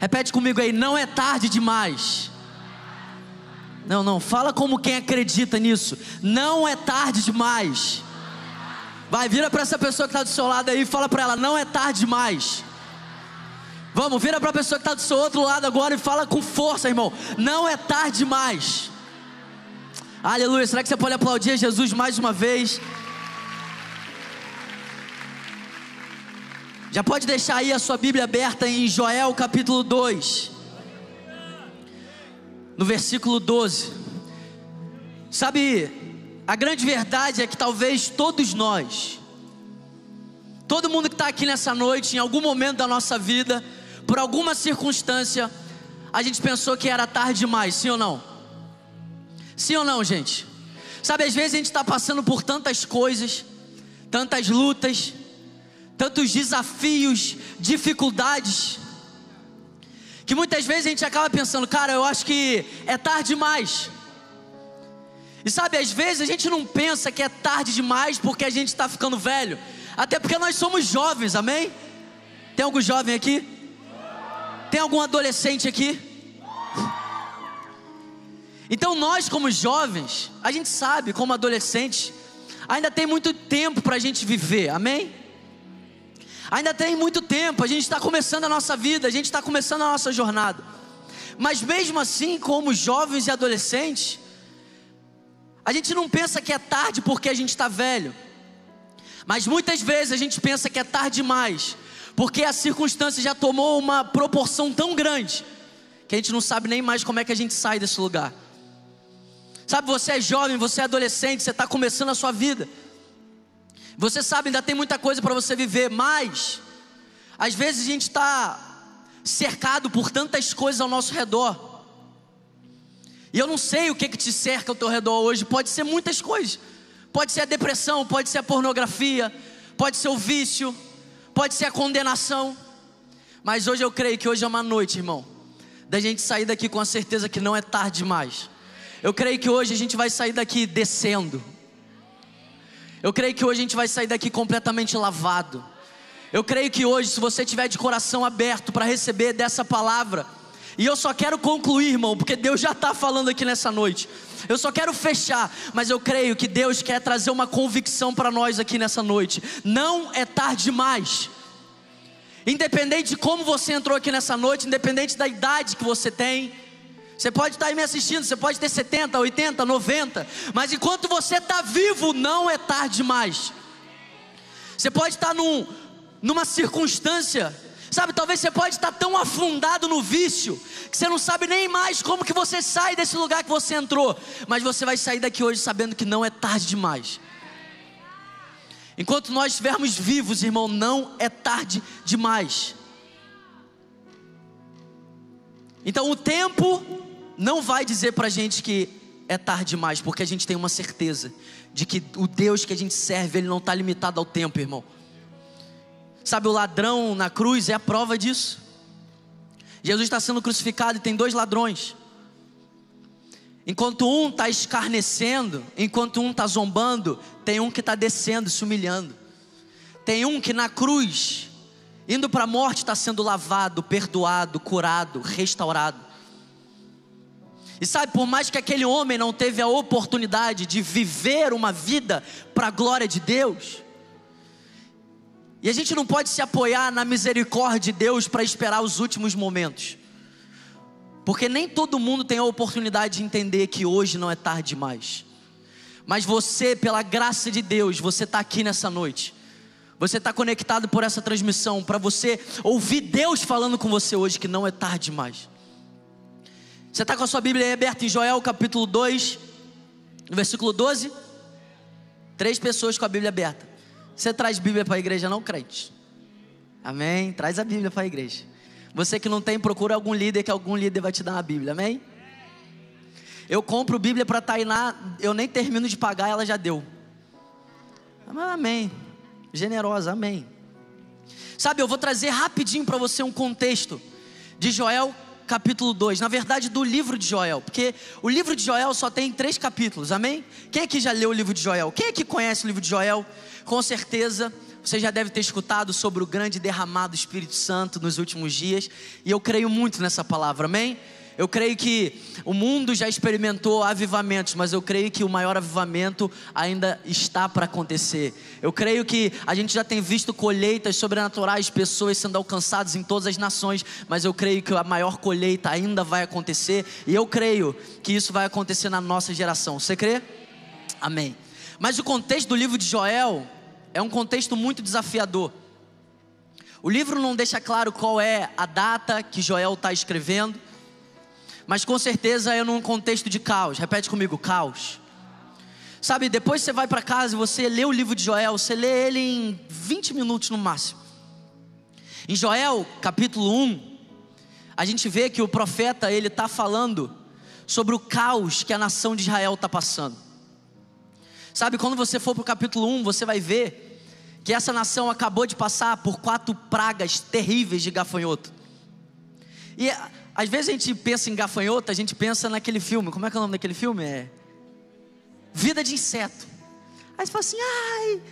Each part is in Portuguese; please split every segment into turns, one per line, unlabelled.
Repete comigo aí, não é tarde demais. Não, não, fala como quem acredita nisso. Não é tarde demais. Vai, vira para essa pessoa que está do seu lado aí e fala para ela: não é tarde demais. Vamos, vira para a pessoa que está do seu outro lado agora e fala com força, irmão. Não é tarde demais. Aleluia. Será que você pode aplaudir Jesus mais uma vez? Já pode deixar aí a sua Bíblia aberta em Joel capítulo 2, no versículo 12. Sabe, a grande verdade é que talvez todos nós, todo mundo que está aqui nessa noite, em algum momento da nossa vida, por alguma circunstância, a gente pensou que era tarde demais, sim ou não? Sim ou não, gente? Sabe, às vezes a gente está passando por tantas coisas, tantas lutas, tantos desafios, dificuldades, que muitas vezes a gente acaba pensando, cara, eu acho que é tarde demais. E sabe, às vezes a gente não pensa que é tarde demais porque a gente está ficando velho, até porque nós somos jovens, amém? Tem algum jovem aqui? Tem algum adolescente aqui? Então nós, como jovens, a gente sabe, como adolescentes, ainda tem muito tempo para a gente viver, amém? Ainda tem muito tempo, a gente está começando a nossa vida, a gente está começando a nossa jornada. Mas mesmo assim, como jovens e adolescentes, a gente não pensa que é tarde porque a gente está velho. Mas muitas vezes a gente pensa que é tarde demais, porque a circunstância já tomou uma proporção tão grande que a gente não sabe nem mais como é que a gente sai desse lugar. Sabe, você é jovem, você é adolescente, você está começando a sua vida. Você sabe, ainda tem muita coisa para você viver, mas às vezes a gente está cercado por tantas coisas ao nosso redor. E eu não sei o que, que te cerca ao teu redor hoje, pode ser muitas coisas. Pode ser a depressão, pode ser a pornografia, pode ser o vício, pode ser a condenação. Mas hoje eu creio que hoje é uma noite, irmão, da gente sair daqui com a certeza que não é tarde demais. Eu creio que hoje a gente vai sair daqui descendo. Eu creio que hoje a gente vai sair daqui completamente lavado. Eu creio que hoje, se você tiver de coração aberto para receber dessa palavra, e eu só quero concluir, irmão, porque Deus já está falando aqui nessa noite. Eu só quero fechar, mas eu creio que Deus quer trazer uma convicção para nós aqui nessa noite. Não é tarde demais. Independente de como você entrou aqui nessa noite, independente da idade que você tem, você pode estar aí me assistindo, você pode ter 70, 80, 90, mas enquanto você está vivo, não é tarde demais. Você pode estar num, numa circunstância, sabe, talvez você pode estar tão afundado no vício, que você não sabe nem mais como que você sai desse lugar que você entrou, mas você vai sair daqui hoje sabendo que não é tarde demais. Enquanto nós estivermos vivos, irmão, não é tarde demais. Então o tempo não vai dizer para a gente que é tarde demais, porque a gente tem uma certeza de que o Deus que a gente serve, ele não está limitado ao tempo, irmão. Sabe, o ladrão na cruz é a prova disso. Jesus está sendo crucificado e tem dois ladrões. Enquanto um está escarnecendo, enquanto um está zombando, tem um que está descendo, se humilhando. Tem um que na cruz, indo para a morte, está sendo lavado, perdoado, curado, restaurado. E sabe, por mais que aquele homem não teve a oportunidade de viver uma vida para a glória de Deus, e a gente não pode se apoiar na misericórdia de Deus para esperar os últimos momentos, porque nem todo mundo tem a oportunidade de entender que hoje não é tarde demais. Mas você, pela graça de Deus, você está aqui nessa noite. Você está conectado por essa transmissão para você ouvir Deus falando com você hoje que não é tarde demais. Você está com a sua Bíblia aí aberta em Joel capítulo 2, no versículo 12? Três pessoas com a Bíblia aberta. Você traz Bíblia para a igreja, não, crente? Amém? Traz a Bíblia para a igreja. Você que não tem, procura algum líder que algum líder vai te dar uma Bíblia, amém? Eu compro Bíblia para Tainá, eu nem termino de pagar, ela já deu. Amém. Generosa, amém. Sabe, eu vou trazer rapidinho para você um contexto de Joel capítulo 2, na verdade do livro de Joel, porque o livro de Joel só tem três capítulos, amém? Quem aqui já leu o livro de Joel? Quem aqui conhece o livro de Joel? Com certeza, Você já deve ter escutado sobre o grande derramado do Espírito Santo nos últimos dias, e eu creio muito nessa palavra, amém? Eu creio que o mundo já experimentou avivamentos, mas eu creio que o maior avivamento ainda está para acontecer. Eu creio que a gente já tem visto colheitas sobrenaturais, pessoas sendo alcançadas em todas as nações, mas eu creio que a maior colheita ainda vai acontecer, e eu creio que isso vai acontecer na nossa geração. Você crê? Amém. Mas o contexto do livro de Joel é um contexto muito desafiador. O livro não deixa claro qual é a data que Joel está escrevendo mas com certeza é num contexto de caos. Repete comigo: caos. Sabe, depois você vai para casa e você lê o livro de Joel, você lê ele em 20 minutos no máximo. Em Joel, capítulo 1, a gente vê que o profeta ele está falando sobre o caos que a nação de Israel está passando. Sabe, quando você for para o capítulo 1, você vai ver que essa nação acabou de passar por quatro pragas terríveis de gafanhoto. E às vezes a gente pensa em gafanhoto, a gente pensa naquele filme. Como é que é o nome daquele filme? É Vida de Inseto. Aí você fala assim: ai,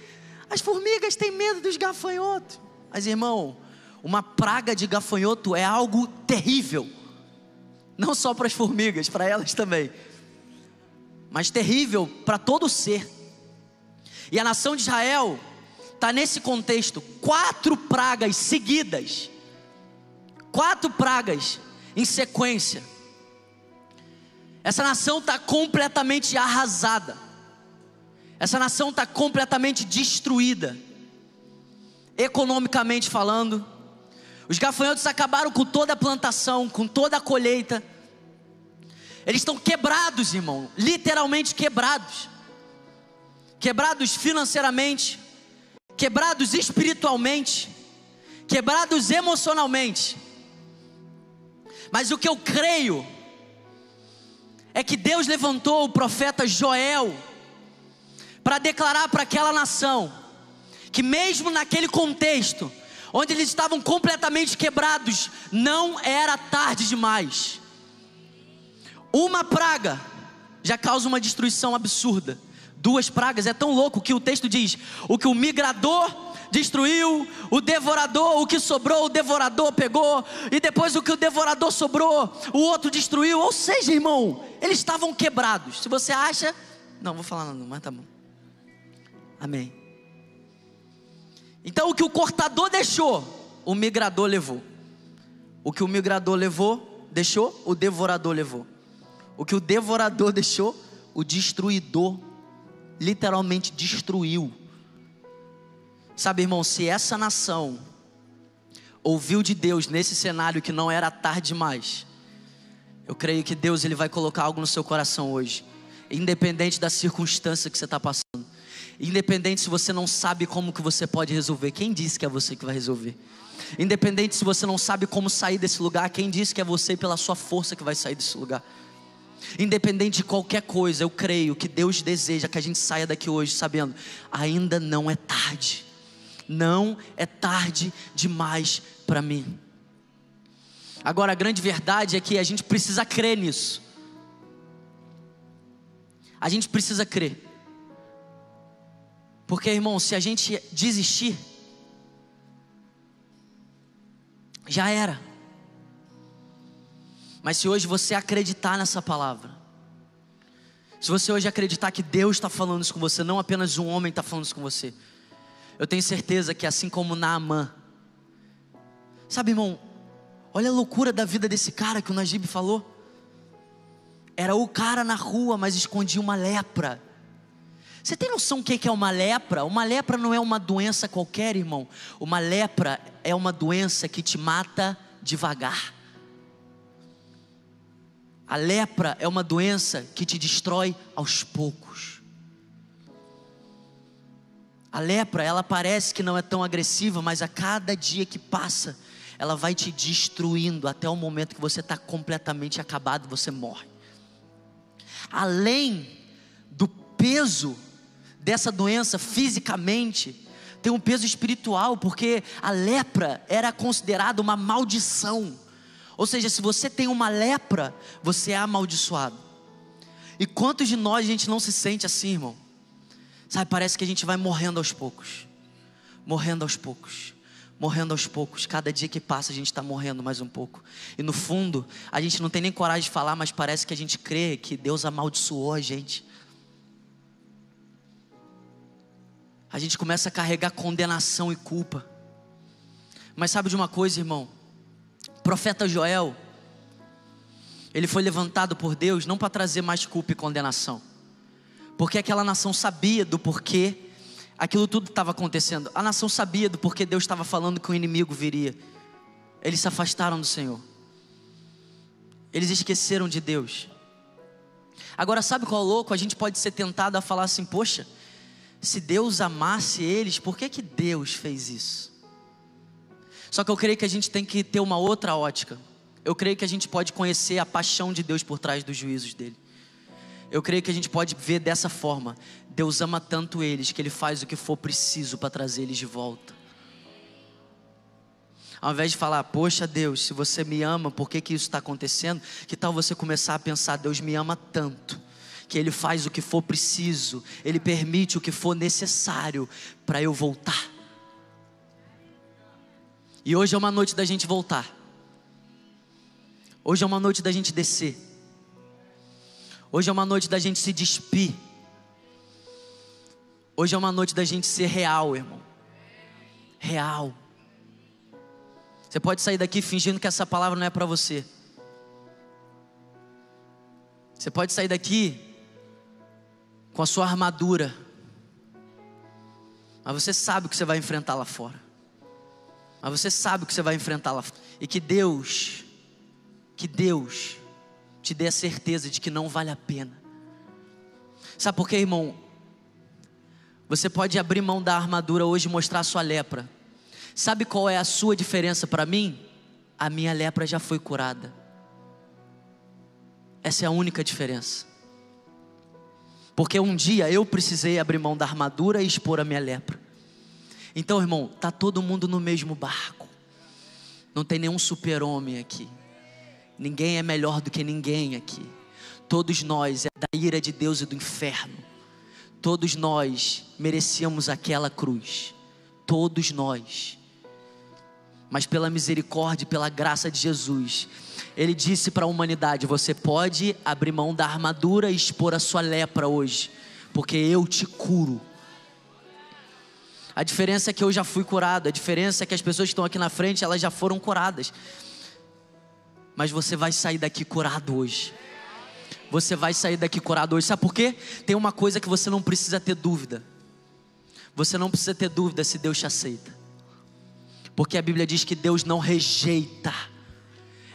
as formigas têm medo dos gafanhotos. Mas irmão, uma praga de gafanhoto é algo terrível. Não só para as formigas, para elas também. Mas terrível para todo ser. E a nação de Israel está nesse contexto. Quatro pragas seguidas. Quatro pragas em sequência. Essa nação está completamente arrasada. Essa nação está completamente destruída. Economicamente falando, os gafanhotos acabaram com toda a plantação, com toda a colheita. Eles estão quebrados, irmão, literalmente quebrados. Quebrados financeiramente, quebrados espiritualmente, quebrados emocionalmente. Mas o que eu creio é que Deus levantou o profeta Joel para declarar para aquela nação que, mesmo naquele contexto, onde eles estavam completamente quebrados, não era tarde demais. Uma praga já causa uma destruição absurda. Duas pragas é tão louco que o texto diz: o que o migrador destruiu, o devorador, o que sobrou, o devorador pegou, e depois o que o devorador sobrou, o outro destruiu. Ou seja, irmão, eles estavam quebrados. Se você acha, não vou falar não, mas tá bom. Amém. Então o que o cortador deixou, o migrador levou. O que o migrador levou, deixou, o devorador levou. O que o devorador deixou, o destruidor literalmente destruiu. Sabe, irmão, se essa nação ouviu de Deus nesse cenário que não era tarde demais, eu creio que Deus ele vai colocar algo no seu coração hoje, independente da circunstância que você está passando, independente se você não sabe como que você pode resolver, quem disse que é você que vai resolver? Independente se você não sabe como sair desse lugar, quem disse que é você pela sua força que vai sair desse lugar? Independente de qualquer coisa, eu creio que Deus deseja que a gente saia daqui hoje sabendo, ainda não é tarde não é tarde demais para mim. Agora, a grande verdade é que a gente precisa crer nisso. A gente precisa crer. Porque, irmão, se a gente desistir, já era. Mas se hoje você acreditar nessa palavra, se você hoje acreditar que Deus está falando isso com você, não apenas um homem está falando isso com você, eu tenho certeza que assim como Naamã, sabe, irmão, olha a loucura da vida desse cara que o Najib falou. Era o cara na rua, mas escondia uma lepra. Você tem noção o que é uma lepra? Uma lepra não é uma doença qualquer, irmão. Uma lepra é uma doença que te mata devagar. A lepra é uma doença que te destrói aos poucos. A lepra, ela parece que não é tão agressiva, mas a cada dia que passa, ela vai te destruindo até o momento que você está completamente acabado, você morre. Além do peso dessa doença fisicamente, tem um peso espiritual, porque a lepra era considerada uma maldição. Ou seja, se você tem uma lepra, você é amaldiçoado. E quantos de nós a gente não se sente assim, irmão? Sabe, parece que a gente vai morrendo aos poucos. morrendo aos poucos morrendo aos poucos. Cada dia que passa, a gente está morrendo mais um pouco. E no fundo, a gente não tem nem coragem de falar, mas parece que a gente crê que Deus amaldiçoou a gente. A gente começa a carregar condenação e culpa. Mas sabe de uma coisa, irmão? O profeta Joel, ele foi levantado por Deus não para trazer mais culpa e condenação, porque aquela nação sabia do porquê aquilo tudo estava acontecendo. A nação sabia do porquê Deus estava falando que o inimigo viria. Eles se afastaram do Senhor. Eles esqueceram de Deus. Agora, sabe qual é louco? A gente pode ser tentado a falar assim: poxa, se Deus amasse eles, por que, que Deus fez isso? Só que eu creio que a gente tem que ter uma outra ótica. Eu creio que a gente pode conhecer a paixão de Deus por trás dos juízos dele. Eu creio que a gente pode ver dessa forma. Deus ama tanto eles que Ele faz o que for preciso para trazer eles de volta. Ao invés de falar, poxa Deus, se você me ama, por que, que isso está acontecendo? Que tal você começar a pensar, Deus me ama tanto, que Ele faz o que for preciso, Ele permite o que for necessário para eu voltar. E hoje é uma noite da gente voltar. Hoje é uma noite da gente descer. Hoje é uma noite da gente se despir Hoje é uma noite da gente ser real, irmão. Real. Você pode sair daqui fingindo que essa palavra não é para você. Você pode sair daqui com a sua armadura. Mas você sabe o que você vai enfrentar lá fora. Mas você sabe o que você vai enfrentar lá fora. E que Deus, que Deus te dê a certeza de que não vale a pena. Sabe por quê, irmão? Você pode abrir mão da armadura hoje e mostrar a sua lepra. Sabe qual é a sua diferença para mim? A minha lepra já foi curada. Essa é a única diferença. Porque um dia eu precisei abrir mão da armadura e expor a minha lepra. Então, irmão, tá todo mundo no mesmo barco. Não tem nenhum super-homem aqui. Ninguém é melhor do que ninguém aqui. Todos nós é da ira de Deus e do inferno. Todos nós merecíamos aquela cruz. Todos nós. Mas pela misericórdia e pela graça de Jesus, Ele disse para a humanidade: Você pode abrir mão da armadura e expor a sua lepra hoje, porque eu te curo. A diferença é que eu já fui curado, a diferença é que as pessoas que estão aqui na frente, elas já foram curadas. Mas você vai sair daqui curado hoje. Você vai sair daqui curado hoje. Sabe por quê? Tem uma coisa que você não precisa ter dúvida. Você não precisa ter dúvida se Deus te aceita. Porque a Bíblia diz que Deus não rejeita.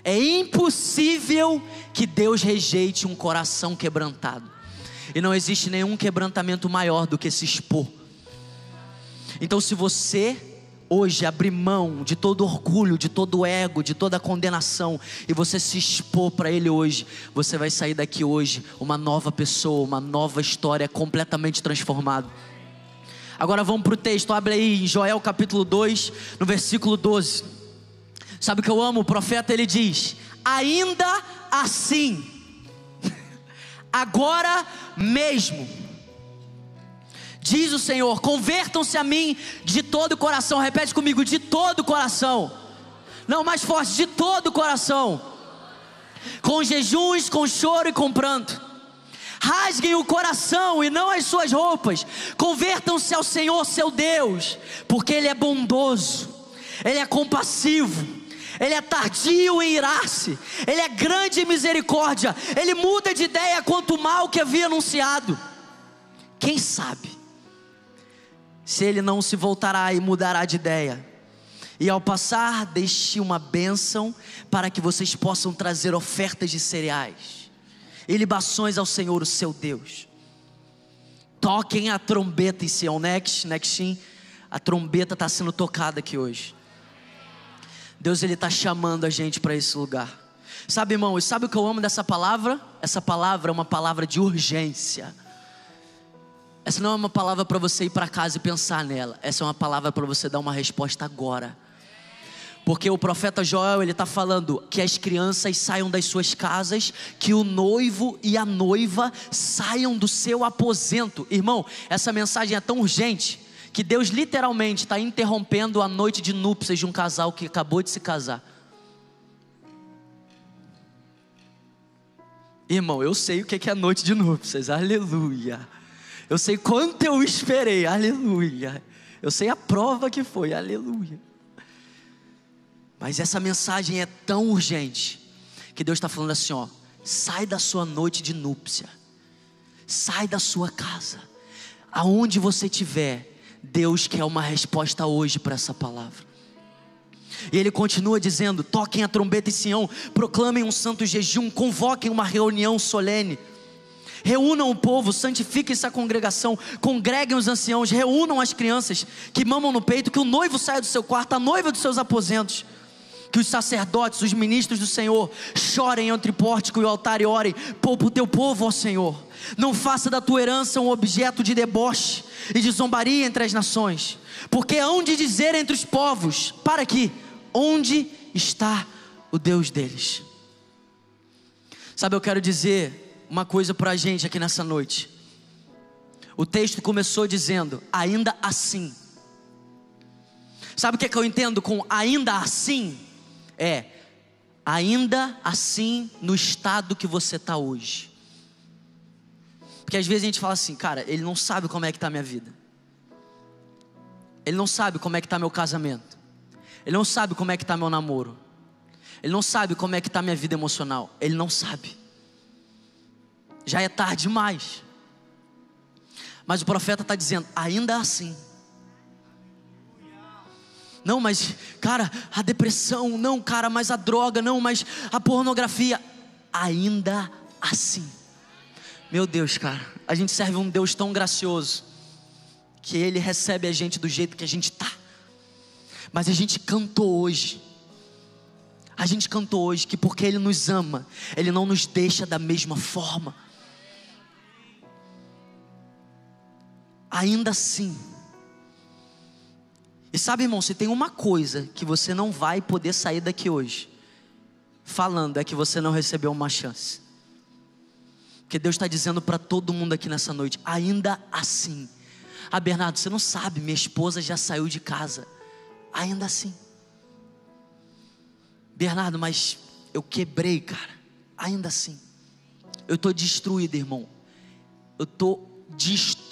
É impossível que Deus rejeite um coração quebrantado. E não existe nenhum quebrantamento maior do que se expor. Então, se você hoje abrir mão de todo orgulho, de todo ego, de toda condenação e você se expor para Ele hoje, você vai sair daqui hoje uma nova pessoa, uma nova história completamente transformada. Agora vamos para o texto, abre aí em Joel capítulo 2, no versículo 12. Sabe o que eu amo? O profeta ele diz: Ainda assim, agora mesmo Diz o Senhor: convertam-se a mim de todo o coração. Repete comigo: de todo o coração. Não, mais forte: de todo o coração. Com jejuns, com choro e com pranto. Rasguem o coração e não as suas roupas. Convertam-se ao Senhor seu Deus, porque Ele é bondoso, Ele é compassivo. Ele é tardio em irar-se, Ele é grande em misericórdia, Ele muda de ideia quanto o mal que havia anunciado. Quem sabe se ele não se voltará e mudará de ideia. E ao passar, deixe uma bênção para que vocês possam trazer ofertas de cereais e libações ao Senhor, o seu Deus. Toquem a trombeta em Sião, next, nextim. A trombeta está sendo tocada aqui hoje. Deus ele está chamando a gente para esse lugar. Sabe, irmão, sabe o que eu amo dessa palavra? Essa palavra é uma palavra de urgência. Essa não é uma palavra para você ir para casa e pensar nela. Essa é uma palavra para você dar uma resposta agora. Porque o profeta Joel ele está falando que as crianças saiam das suas casas, que o noivo e a noiva saiam do seu aposento. Irmão, essa mensagem é tão urgente que Deus literalmente está interrompendo a noite de núpcias de um casal que acabou de se casar. Irmão, eu sei o que é a noite de núpcias, aleluia. Eu sei quanto eu esperei, aleluia. Eu sei a prova que foi, aleluia. Mas essa mensagem é tão urgente que Deus está falando assim: ó, sai da sua noite de núpcia, sai da sua casa, aonde você estiver, Deus quer uma resposta hoje para essa palavra. E ele continua dizendo: toquem a trombeta em Sião, proclamem um santo jejum, convoquem uma reunião solene. Reúnam o povo, santifiquem essa congregação, congreguem os anciãos, reúnam as crianças que mamam no peito, que o noivo saia do seu quarto, a noiva dos seus aposentos. Que os sacerdotes, os ministros do Senhor, chorem entre o pórtico e o altar e orem, poupa o teu povo, ó Senhor. Não faça da tua herança um objeto de deboche e de zombaria entre as nações, porque hão de dizer entre os povos: para aqui, onde está o Deus deles? Sabe, eu quero dizer uma coisa para a gente aqui nessa noite. O texto começou dizendo: ainda assim. Sabe o que, é que eu entendo com ainda assim? É, ainda assim no estado que você está hoje. Porque às vezes a gente fala assim, cara, ele não sabe como é que está a minha vida. Ele não sabe como é que está meu casamento. Ele não sabe como é que está meu namoro. Ele não sabe como é que está minha vida emocional. Ele não sabe. Já é tarde demais. Mas o profeta está dizendo, ainda assim. Não, mas, cara, a depressão, não, cara, mas a droga, não, mas a pornografia. Ainda assim. Meu Deus, cara, a gente serve um Deus tão gracioso que Ele recebe a gente do jeito que a gente está. Mas a gente cantou hoje. A gente cantou hoje que porque Ele nos ama, Ele não nos deixa da mesma forma. Ainda assim. E sabe, irmão, se tem uma coisa que você não vai poder sair daqui hoje, falando, é que você não recebeu uma chance. Porque Deus está dizendo para todo mundo aqui nessa noite, ainda assim. Ah, Bernardo, você não sabe, minha esposa já saiu de casa ainda assim. Bernardo, mas eu quebrei, cara, ainda assim. Eu estou destruído, irmão. Eu estou destruído,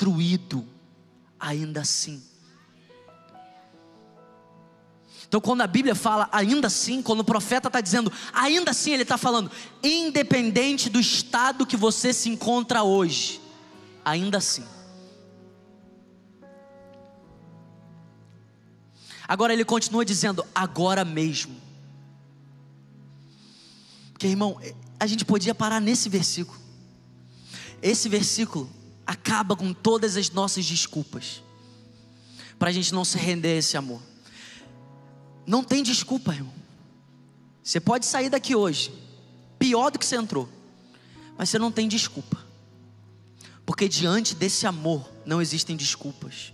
ainda assim. Então, quando a Bíblia fala ainda assim, quando o profeta está dizendo ainda assim, ele está falando, independente do estado que você se encontra hoje, ainda assim. Agora ele continua dizendo, agora mesmo. Porque irmão, a gente podia parar nesse versículo. Esse versículo acaba com todas as nossas desculpas, para a gente não se render a esse amor. Não tem desculpa, irmão. Você pode sair daqui hoje, pior do que você entrou, mas você não tem desculpa, porque diante desse amor não existem desculpas.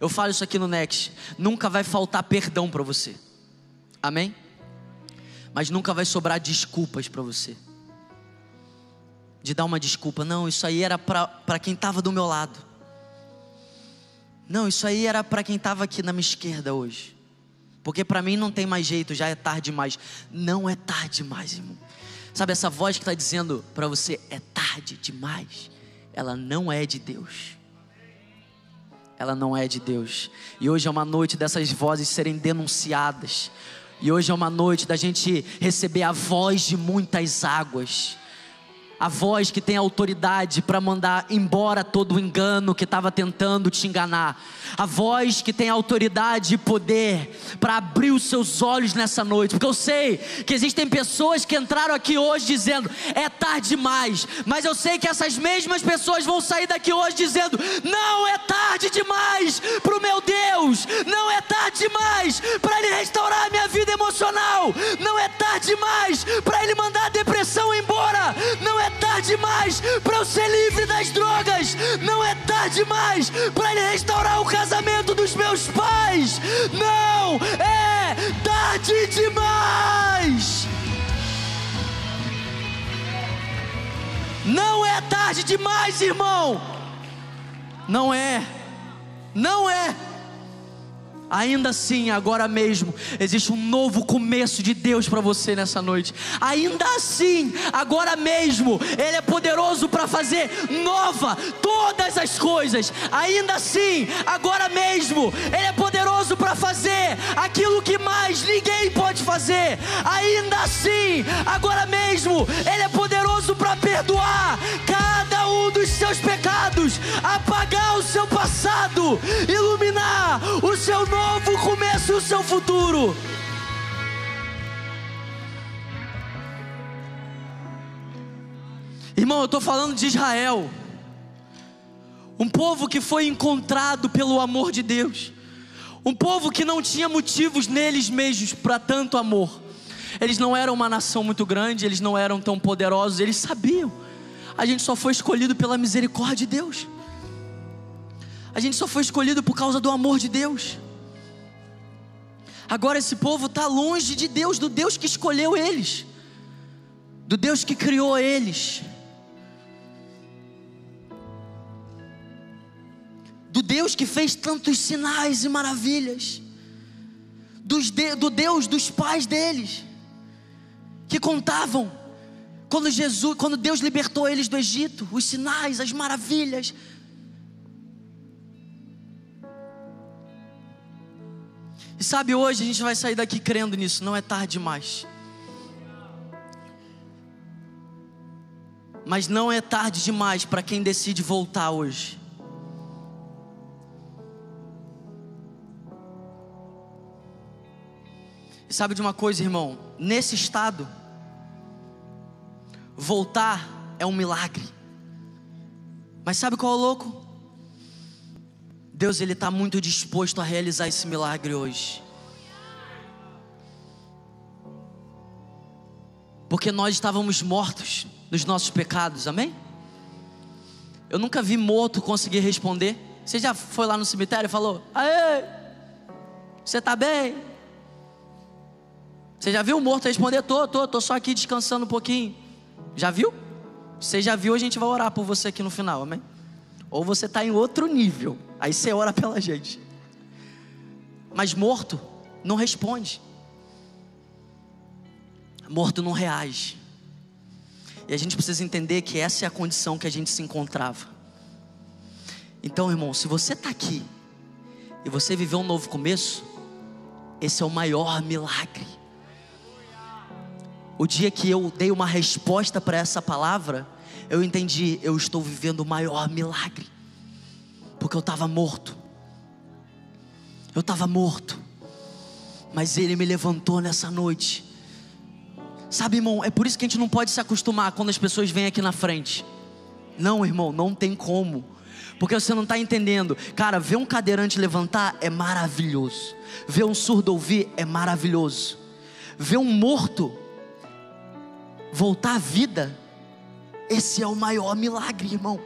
Eu falo isso aqui no Next. Nunca vai faltar perdão para você. Amém? Mas nunca vai sobrar desculpas para você. De dar uma desculpa. Não, isso aí era para quem estava do meu lado. Não, isso aí era para quem estava aqui na minha esquerda hoje. Porque para mim não tem mais jeito, já é tarde demais. Não é tarde demais, irmão. Sabe essa voz que está dizendo para você é tarde demais? Ela não é de Deus ela não é de Deus. E hoje é uma noite dessas vozes serem denunciadas. E hoje é uma noite da gente receber a voz de muitas águas a voz que tem autoridade para mandar embora todo o engano que estava tentando te enganar, a voz que tem autoridade e poder para abrir os seus olhos nessa noite, porque eu sei que existem pessoas que entraram aqui hoje dizendo é tarde demais, mas eu sei que essas mesmas pessoas vão sair daqui hoje dizendo não é tarde demais para o meu Deus, não é tarde demais para Ele restaurar a minha vida emocional, não é tarde demais para Ele mandar a demais para eu ser livre das drogas, não é tarde demais para Ele restaurar o casamento dos meus pais, não é tarde demais. Não é tarde demais, irmão. Não é. Não é. Ainda assim, agora mesmo, existe um novo começo de Deus para você nessa noite. Ainda assim, agora mesmo, Ele é poderoso para fazer nova todas as coisas. Ainda assim, agora mesmo, Ele é poderoso para fazer aquilo que mais ninguém pode fazer. Ainda assim, agora mesmo, Ele é poderoso para perdoar cada um dos seus pecados, apagar o seu passado, iluminar o seu nome novo começo o seu futuro. Irmão, eu estou falando de Israel, um povo que foi encontrado pelo amor de Deus, um povo que não tinha motivos neles mesmos para tanto amor. Eles não eram uma nação muito grande, eles não eram tão poderosos, eles sabiam. A gente só foi escolhido pela misericórdia de Deus. A gente só foi escolhido por causa do amor de Deus. Agora esse povo está longe de Deus, do Deus que escolheu eles, do Deus que criou eles, do Deus que fez tantos sinais e maravilhas, do Deus dos pais deles, que contavam quando Jesus, quando Deus libertou eles do Egito, os sinais, as maravilhas, E sabe, hoje a gente vai sair daqui crendo nisso, não é tarde demais. Mas não é tarde demais para quem decide voltar hoje. E sabe de uma coisa, irmão? Nesse estado, voltar é um milagre. Mas sabe qual é o louco? Deus ele está muito disposto a realizar esse milagre hoje. Porque nós estávamos mortos nos nossos pecados, amém? Eu nunca vi morto conseguir responder. Você já foi lá no cemitério e falou: Aê, você está bem? Você já viu o morto responder: Tô, tô, tô só aqui descansando um pouquinho. Já viu? Você já viu, a gente vai orar por você aqui no final, amém? Ou você está em outro nível. Aí você ora pela gente. Mas morto não responde. Morto não reage. E a gente precisa entender que essa é a condição que a gente se encontrava. Então, irmão, se você está aqui e você viveu um novo começo, esse é o maior milagre. O dia que eu dei uma resposta para essa palavra, eu entendi, eu estou vivendo o maior milagre porque eu estava morto. Eu estava morto, mas Ele me levantou nessa noite. Sabe, irmão, é por isso que a gente não pode se acostumar quando as pessoas vêm aqui na frente. Não, irmão, não tem como. Porque você não está entendendo. Cara, ver um cadeirante levantar é maravilhoso. Ver um surdo ouvir é maravilhoso. Ver um morto voltar à vida, esse é o maior milagre, irmão.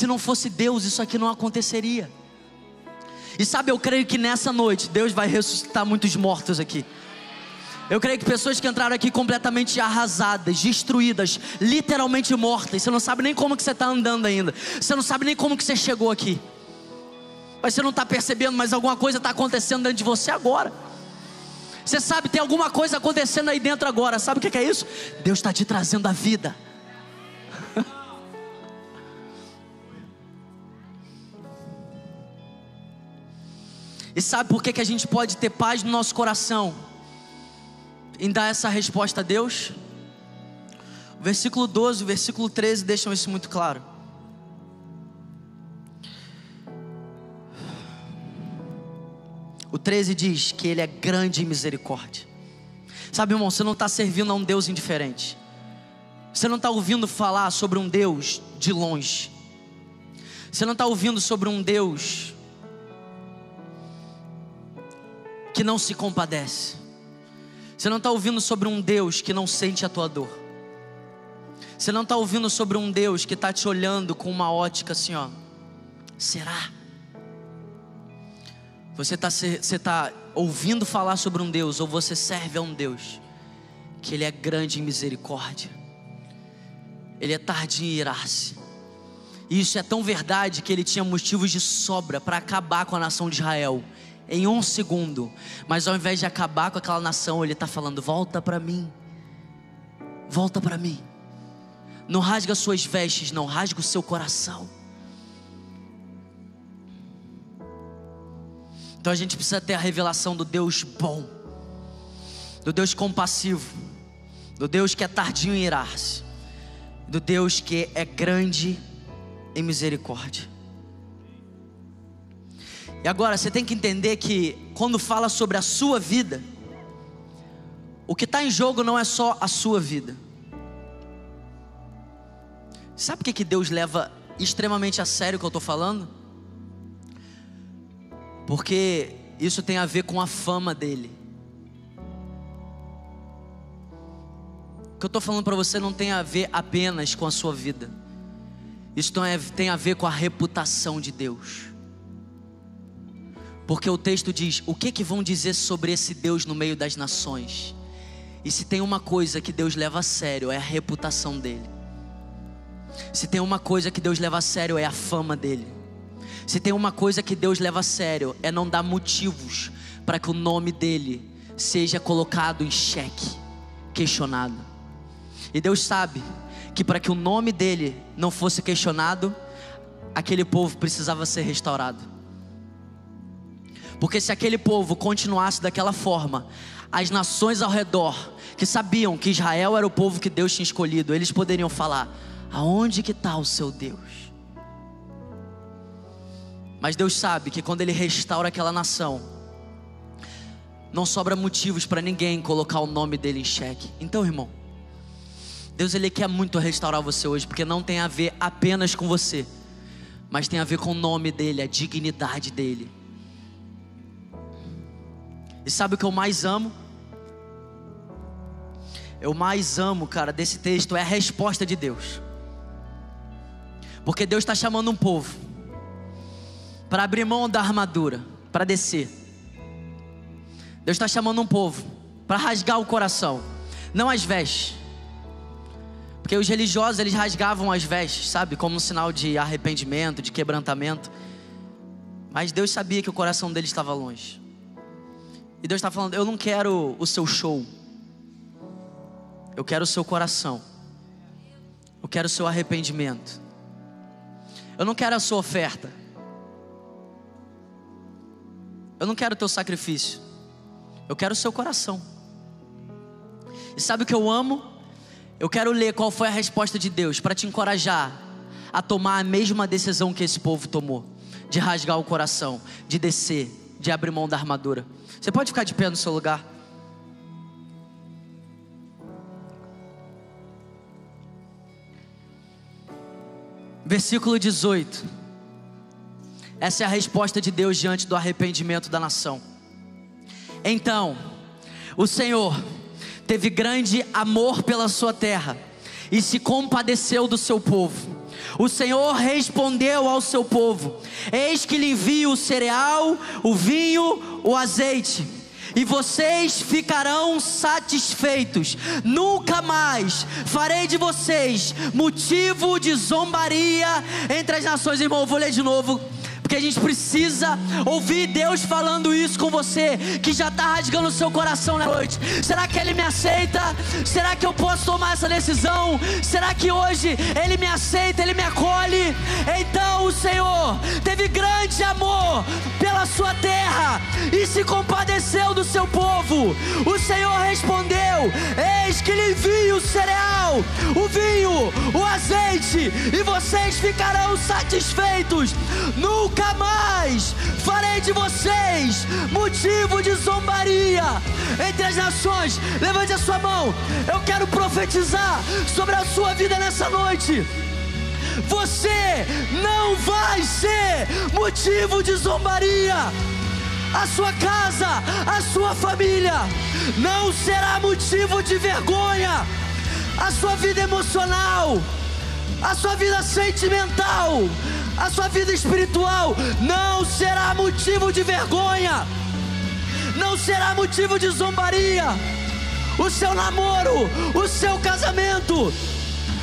Se não fosse Deus, isso aqui não aconteceria. E sabe, eu creio que nessa noite Deus vai ressuscitar muitos mortos aqui. Eu creio que pessoas que entraram aqui completamente arrasadas, destruídas, literalmente mortas. Você não sabe nem como que você está andando ainda. Você não sabe nem como que você chegou aqui. Mas você não está percebendo, mas alguma coisa está acontecendo dentro de você agora. Você sabe, tem alguma coisa acontecendo aí dentro agora. Sabe o que é isso? Deus está te trazendo a vida. E sabe por que, que a gente pode ter paz no nosso coração em dar essa resposta a Deus? Versículo 12 e o versículo 13 deixam isso muito claro. O 13 diz que Ele é grande em misericórdia. Sabe, irmão, você não está servindo a um Deus indiferente. Você não está ouvindo falar sobre um Deus de longe. Você não está ouvindo sobre um Deus que não se compadece. Você não está ouvindo sobre um Deus que não sente a tua dor. Você não está ouvindo sobre um Deus que está te olhando com uma ótica assim, ó. Será? Você está você tá ouvindo falar sobre um Deus, ou você serve a um Deus que Ele é grande em misericórdia, Ele é tardio em irar-se, E isso é tão verdade que ele tinha motivos de sobra para acabar com a nação de Israel em um segundo. Mas ao invés de acabar com aquela nação, ele está falando: volta para mim, volta para mim. Não rasga suas vestes, não rasga o seu coração. Então a gente precisa ter a revelação do Deus bom, do Deus compassivo, do Deus que é tardinho em irar-se, do Deus que é grande em misericórdia. E agora você tem que entender que quando fala sobre a sua vida, o que está em jogo não é só a sua vida. Sabe o que, que Deus leva extremamente a sério o que eu estou falando? porque isso tem a ver com a fama dele. O que eu estou falando para você não tem a ver apenas com a sua vida, isso tem a ver com a reputação de Deus. Porque o texto diz: o que, que vão dizer sobre esse Deus no meio das nações? E se tem uma coisa que Deus leva a sério, é a reputação dele. Se tem uma coisa que Deus leva a sério, é a fama dele. Se tem uma coisa que Deus leva a sério, é não dar motivos para que o nome dele seja colocado em xeque, questionado. E Deus sabe que para que o nome dele não fosse questionado, aquele povo precisava ser restaurado. Porque se aquele povo continuasse daquela forma, as nações ao redor, que sabiam que Israel era o povo que Deus tinha escolhido, eles poderiam falar: aonde que está o seu Deus? Mas Deus sabe que quando Ele restaura aquela nação, não sobra motivos para ninguém colocar o nome dele em xeque. Então, irmão, Deus ele quer muito restaurar você hoje, porque não tem a ver apenas com você, mas tem a ver com o nome dele, a dignidade dele. E sabe o que eu mais amo? Eu mais amo, cara, desse texto é a resposta de Deus. Porque Deus está chamando um povo para abrir mão da armadura, para descer. Deus está chamando um povo para rasgar o coração, não as vestes. Porque os religiosos eles rasgavam as vestes, sabe, como um sinal de arrependimento, de quebrantamento. Mas Deus sabia que o coração deles estava longe. E Deus está falando: Eu não quero o seu show, eu quero o seu coração, eu quero o seu arrependimento, eu não quero a sua oferta, eu não quero o teu sacrifício. Eu quero o seu coração. E sabe o que eu amo? Eu quero ler qual foi a resposta de Deus para te encorajar a tomar a mesma decisão que esse povo tomou, de rasgar o coração, de descer, de abrir mão da armadura. Você pode ficar de pé no seu lugar? Versículo 18. Essa é a resposta de Deus diante do arrependimento da nação. Então, o Senhor teve grande amor pela sua terra e se compadeceu do seu povo. O Senhor respondeu ao seu povo: Eis que lhe envio o cereal, o vinho, o azeite e vocês ficarão satisfeitos. Nunca mais farei de vocês motivo de zombaria entre as nações. Irmão, vou ler de novo porque a gente precisa ouvir Deus falando isso com você, que já está rasgando o seu coração na noite. Será que Ele me aceita? Será que eu posso tomar essa decisão? Será que hoje Ele me aceita, Ele me acolhe? Então o Senhor teve grande amor pela sua terra e se compadeceu do seu povo. O Senhor respondeu: Eis que lhe envio o cereal, o vinho, o azeite, e vocês ficarão satisfeitos. Nunca nunca mais farei de vocês motivo de zombaria entre as nações. Levante a sua mão, eu quero profetizar sobre a sua vida nessa noite. Você não vai ser motivo de zombaria. A sua casa, a sua família não será motivo de vergonha. A sua vida emocional, a sua vida sentimental, a sua vida espiritual não será motivo de vergonha, não será motivo de zombaria. O seu namoro, o seu casamento,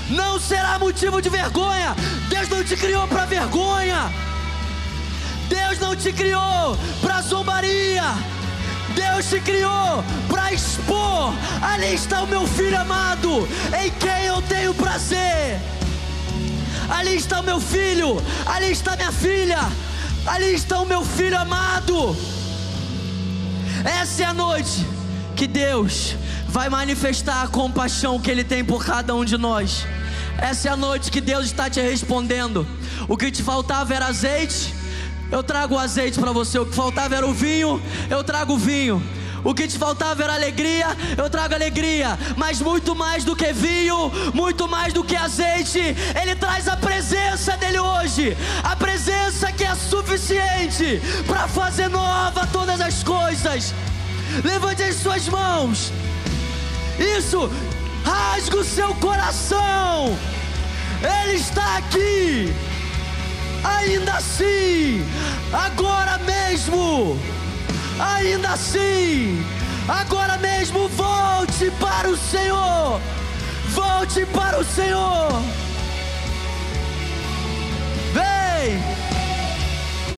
não será motivo de vergonha. Deus não te criou para vergonha. Deus não te criou para zombaria. Deus te criou para expor. Ali está o meu filho amado, em quem eu tenho prazer. Ali está o meu filho, ali está minha filha, ali está o meu filho amado. Essa é a noite que Deus vai manifestar a compaixão que Ele tem por cada um de nós. Essa é a noite que Deus está te respondendo. O que te faltava era azeite, eu trago o azeite para você. O que faltava era o vinho, eu trago o vinho. O que te faltava era alegria, eu trago alegria, mas muito mais do que vinho, muito mais do que azeite, Ele traz a presença dEle hoje, a presença que é suficiente para fazer nova todas as coisas. Levante as suas mãos, isso, rasga o seu coração, Ele está aqui, ainda assim, agora mesmo ainda assim, agora mesmo volte para o Senhor, volte para o Senhor, vem.